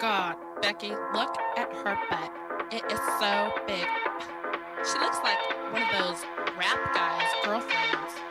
God, Becky, look at her butt. It is so big. She looks like one of those rap guys' girlfriends.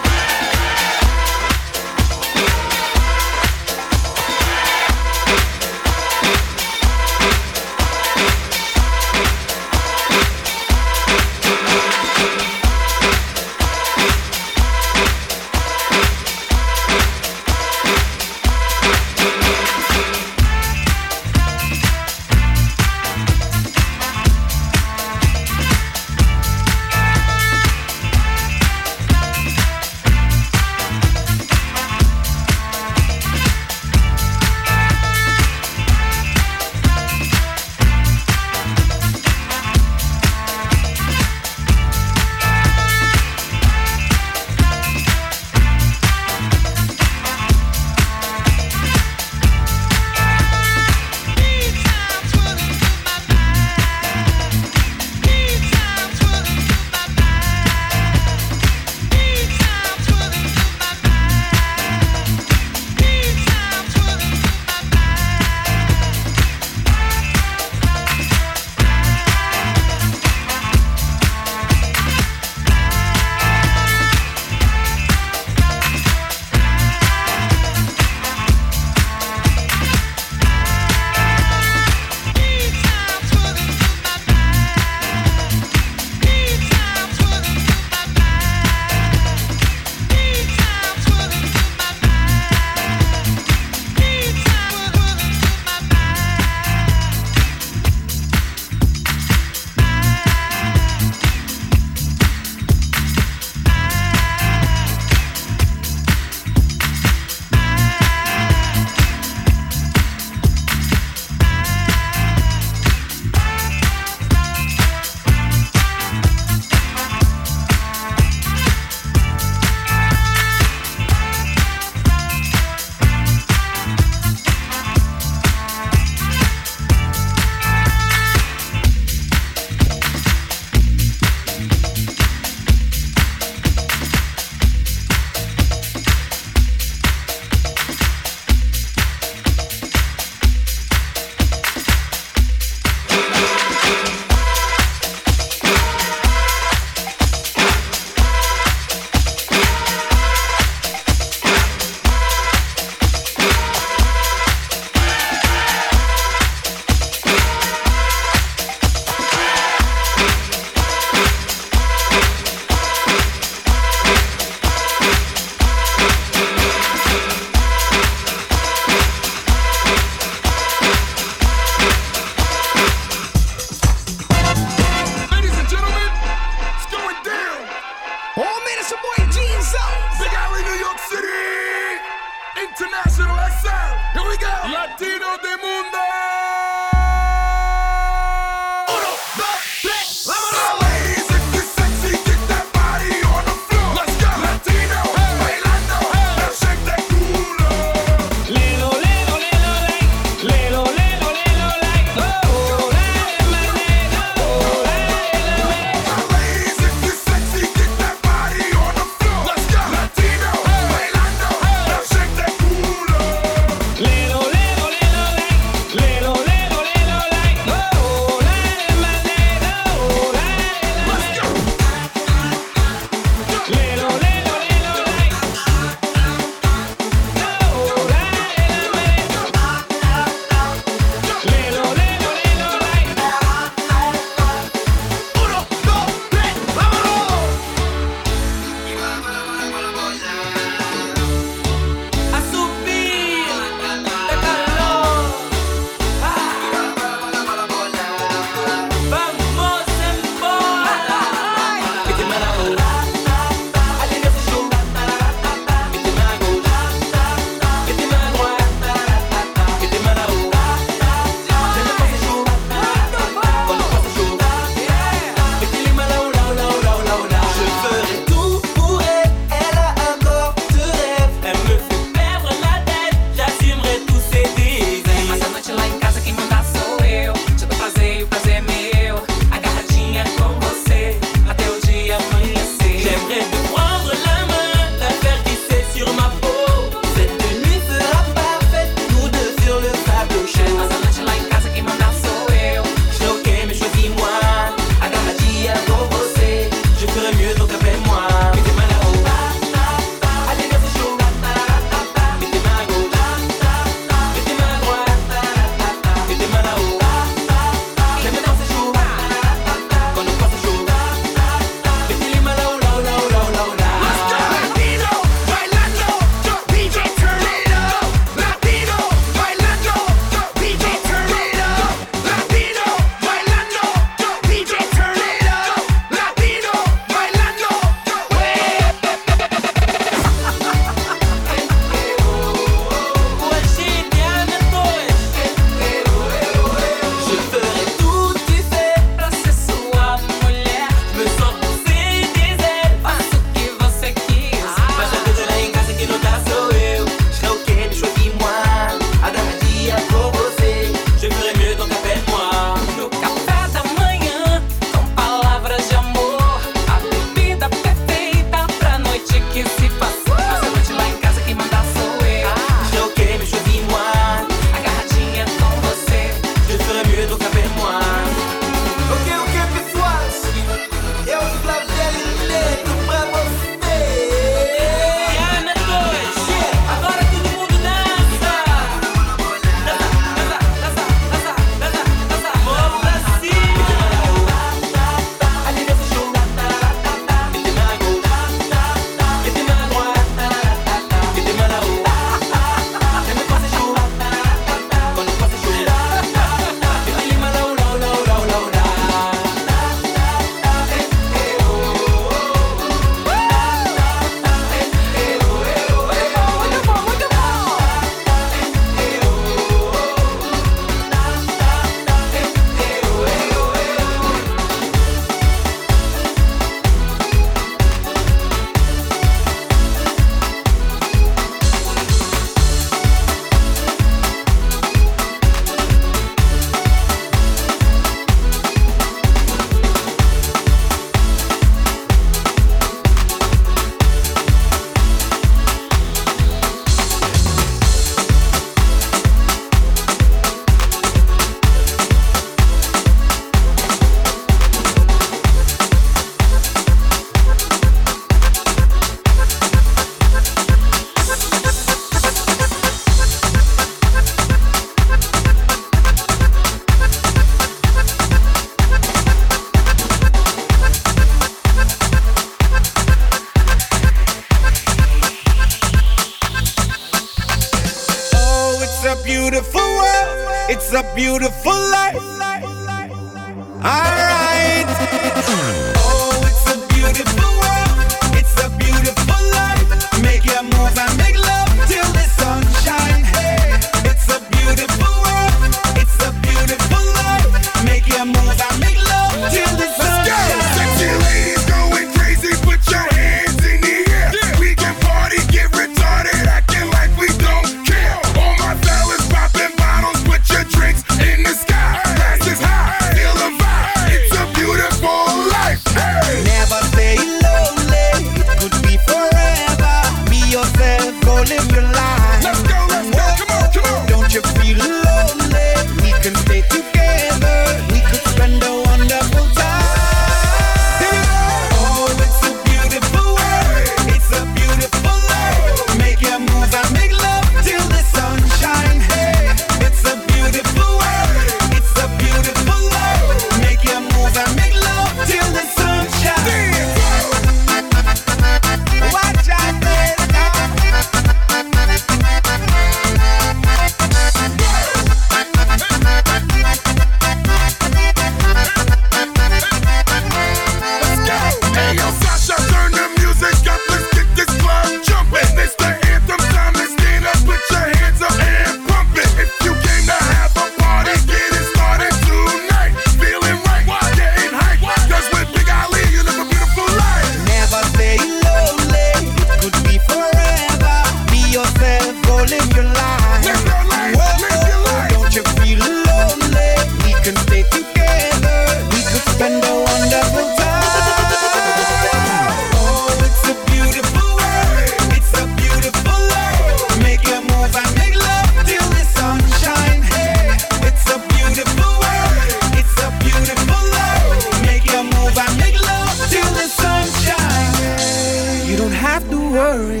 Worry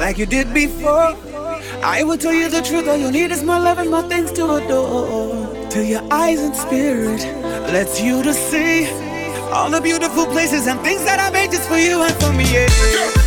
like you did before. I will tell you the truth, all you need is more love and more things to adore. Till your eyes and spirit lets you to see all the beautiful places and things that I made just for you and for me. Yeah.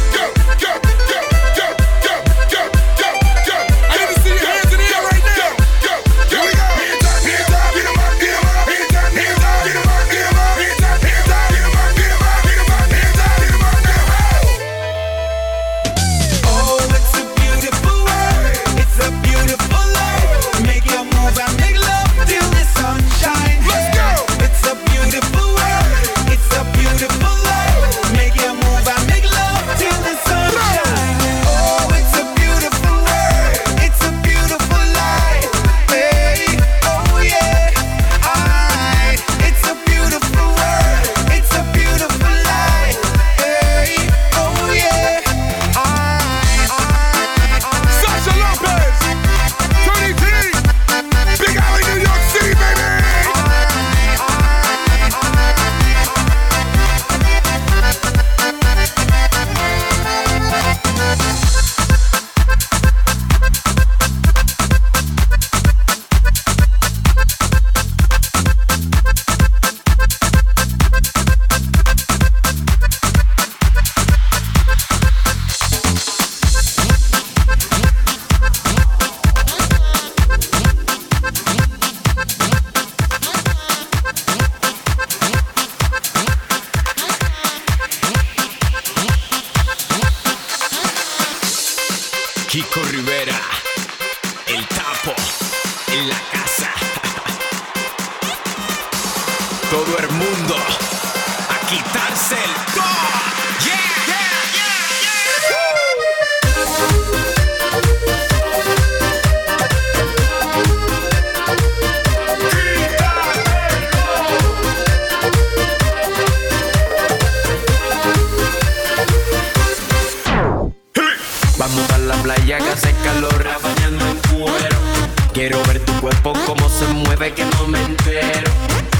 Kiko Rivera, el tapo, en la casa. Todo el mundo a quitarse el gol. playa que hace calor, en cuero. Quiero ver tu cuerpo cómo se mueve, que no me entero.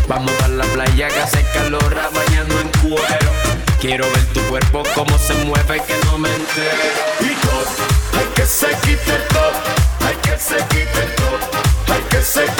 Vamos a la playa que hace calor, bañando en cuero. Quiero ver tu cuerpo cómo se mueve, que no me entero. Y hay que se quite el top, hay que se quite el top, hay que se quite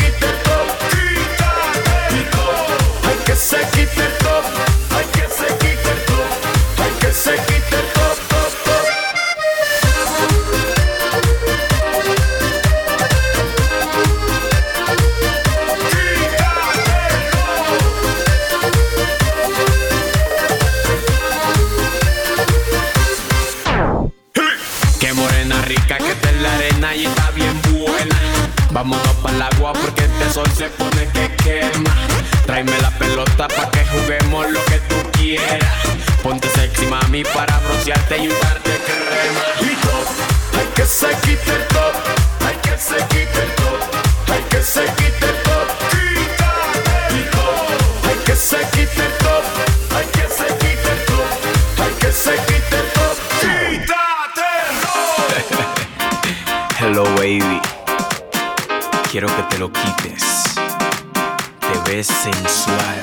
Quiero que te lo quites. Te ves sensual.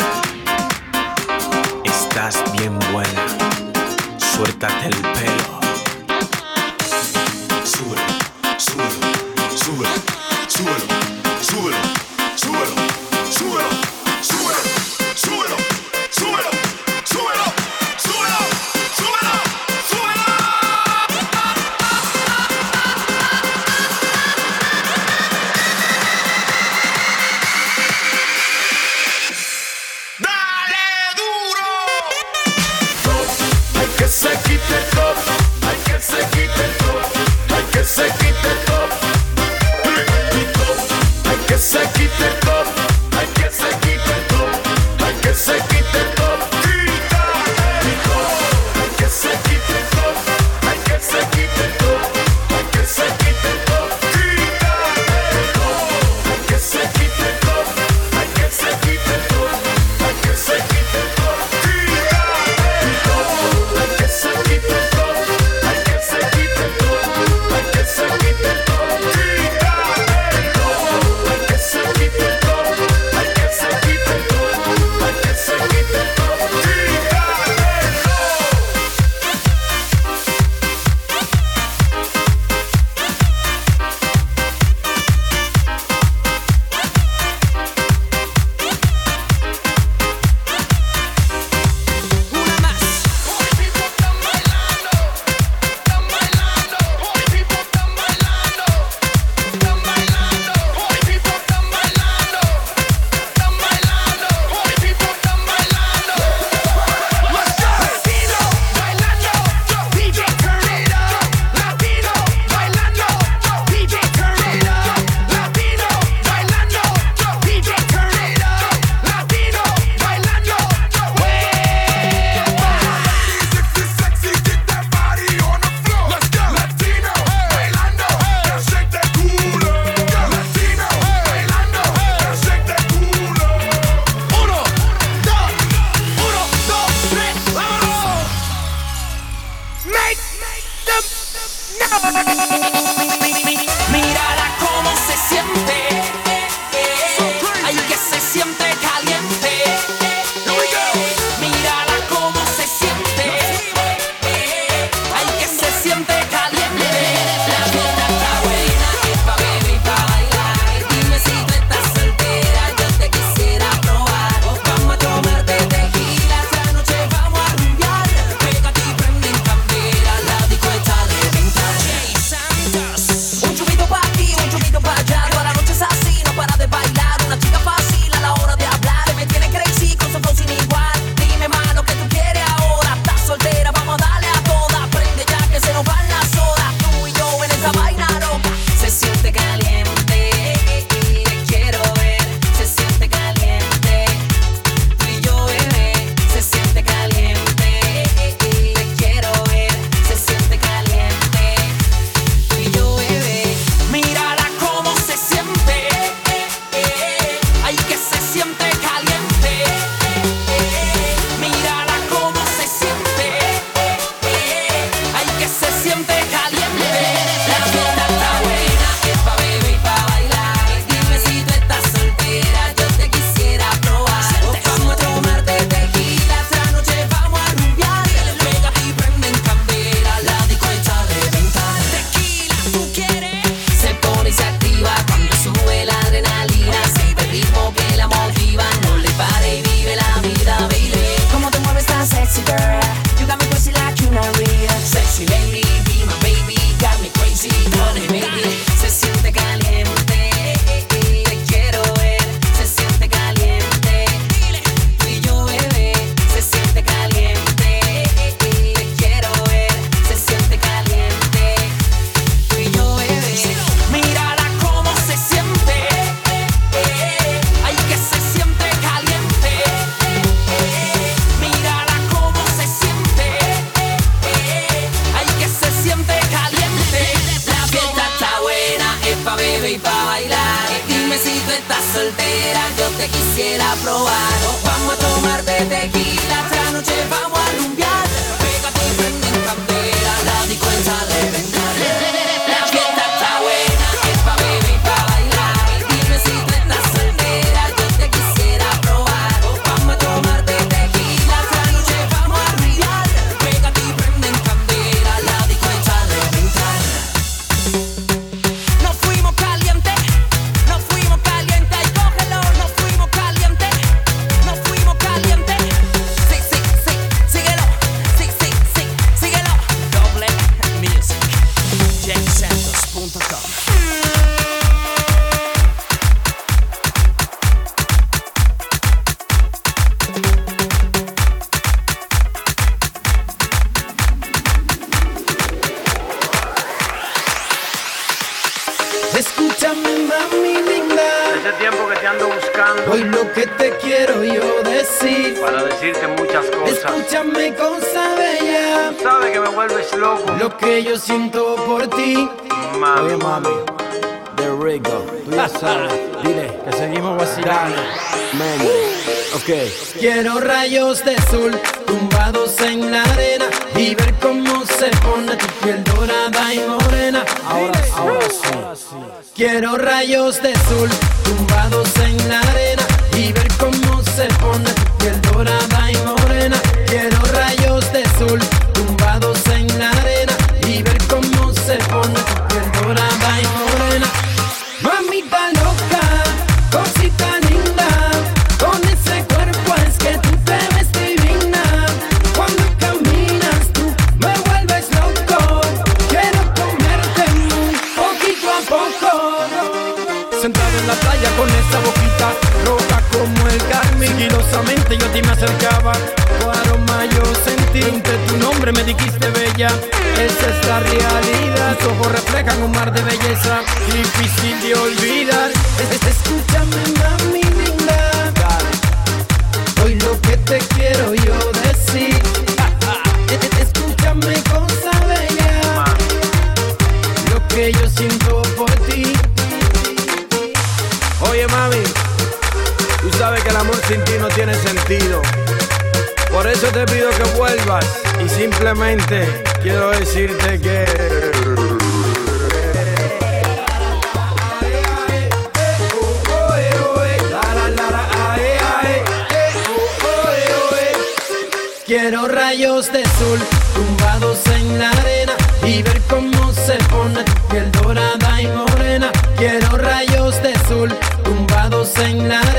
Estás bien buena. Suéltate el pelo. Sube, sube, sube. Quiero rayos de sol tumbados en la arena y ver cómo se pone tu piel dorada y morena. Ahora, sí. ahora sí. Quiero rayos de sol tumbados en la arena y ver cómo se pone tu piel dorada bella. Esta es la realidad. Tus ojos reflejan un mar de belleza. Difícil de olvidar. Escúchame. eso te pido que vuelvas y simplemente quiero decirte que... Quiero rayos de sol tumbados en la arena y ver cómo se pone piel dorada y morena. Quiero rayos de sol tumbados en la arena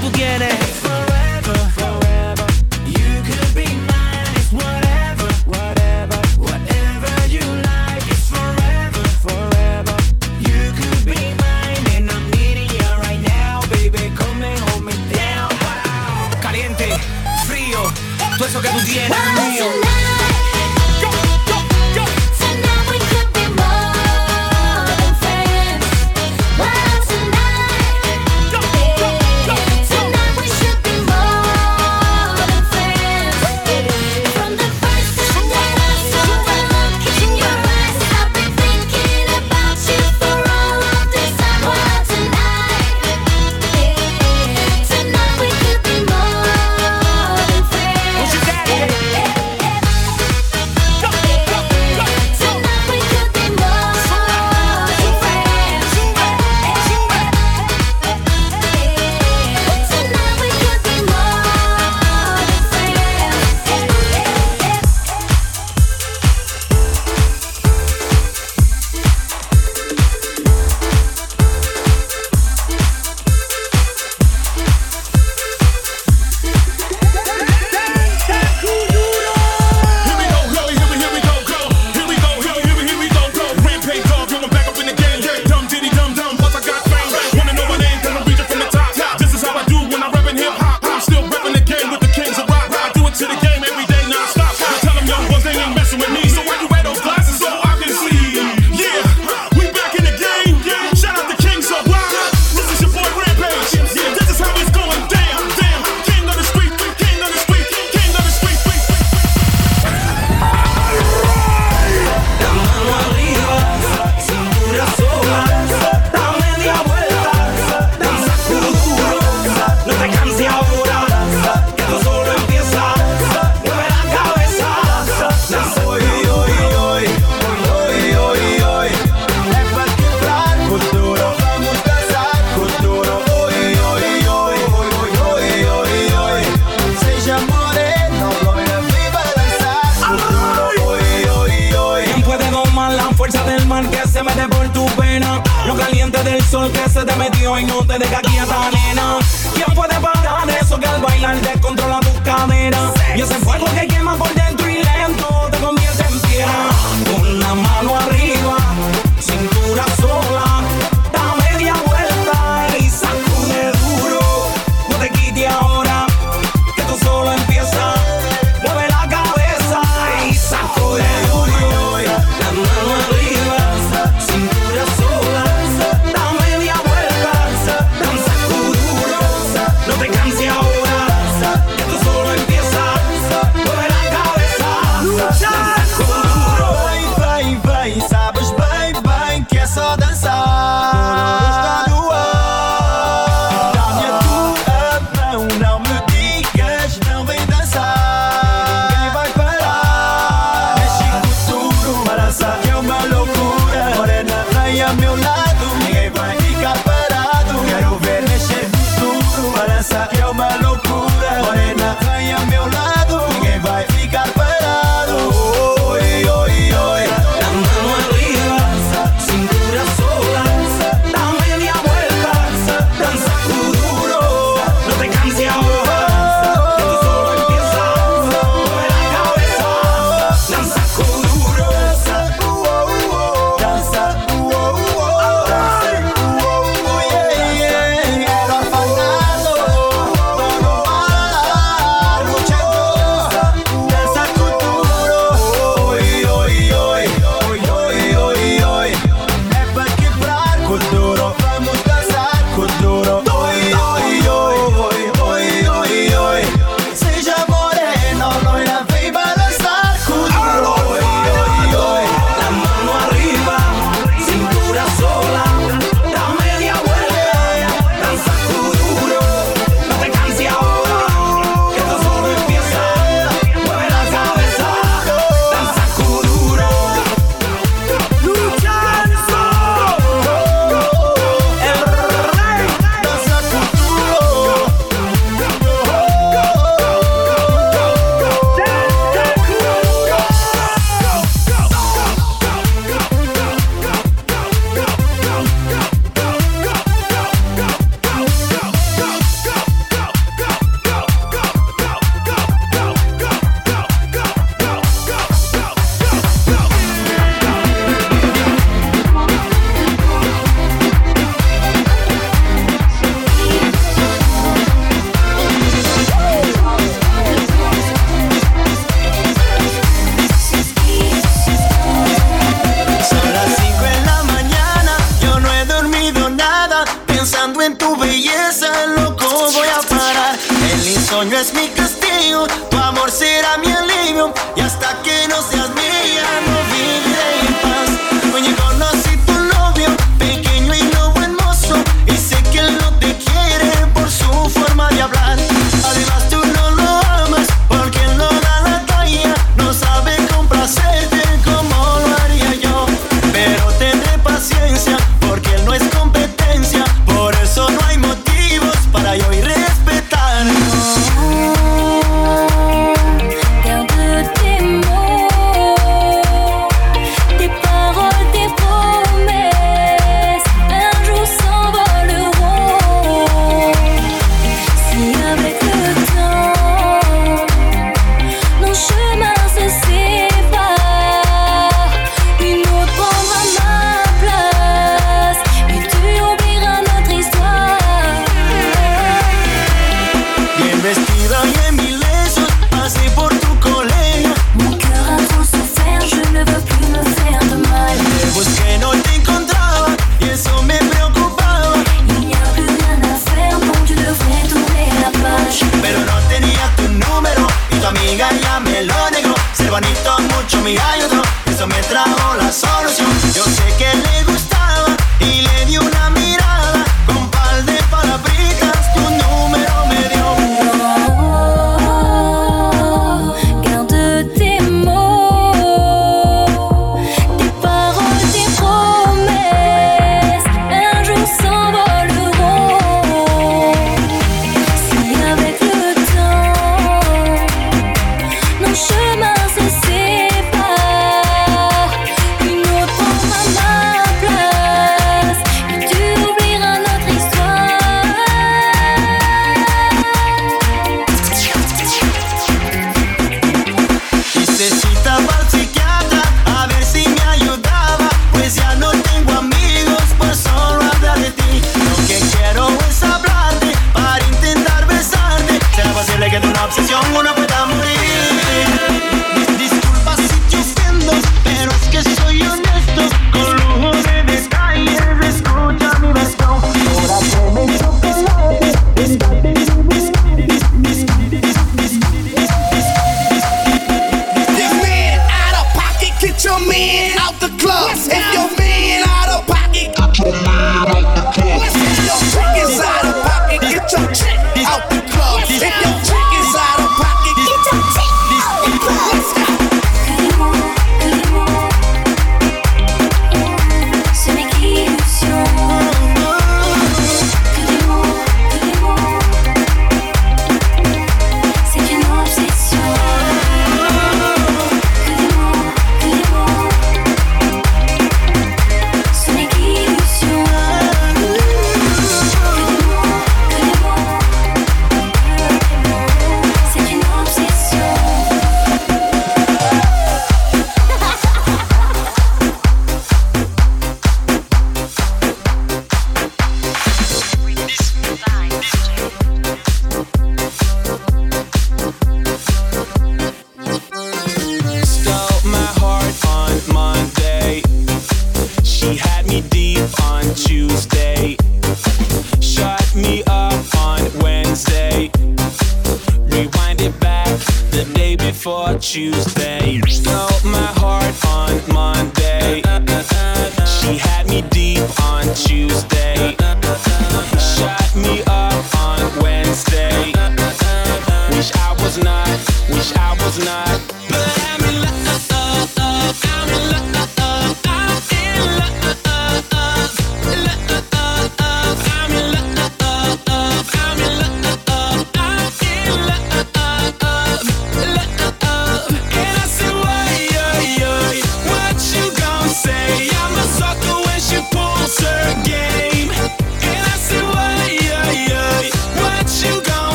tú tienes.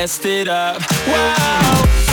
Messed it up. Wow.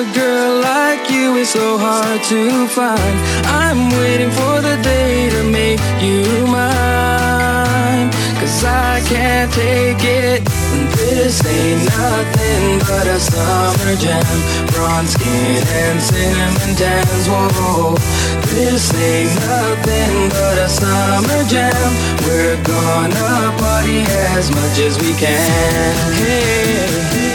a girl like you is so hard to find. I'm waiting for the day to make you mine. Cause I can't take it. This ain't nothing but a summer jam. Bronze skin and cinnamon tans. Whoa. This ain't nothing but a summer jam. We're gonna party as much as we can. Hey.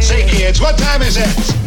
Say, kids, what time is it?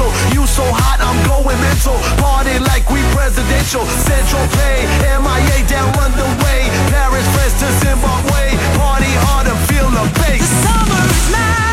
essential. You so hot, I'm going mental. Party like we presidential. Central Pay, MIA down London Paris, France to Zimbabwe. Party hard and feel the bass. The summer is mine.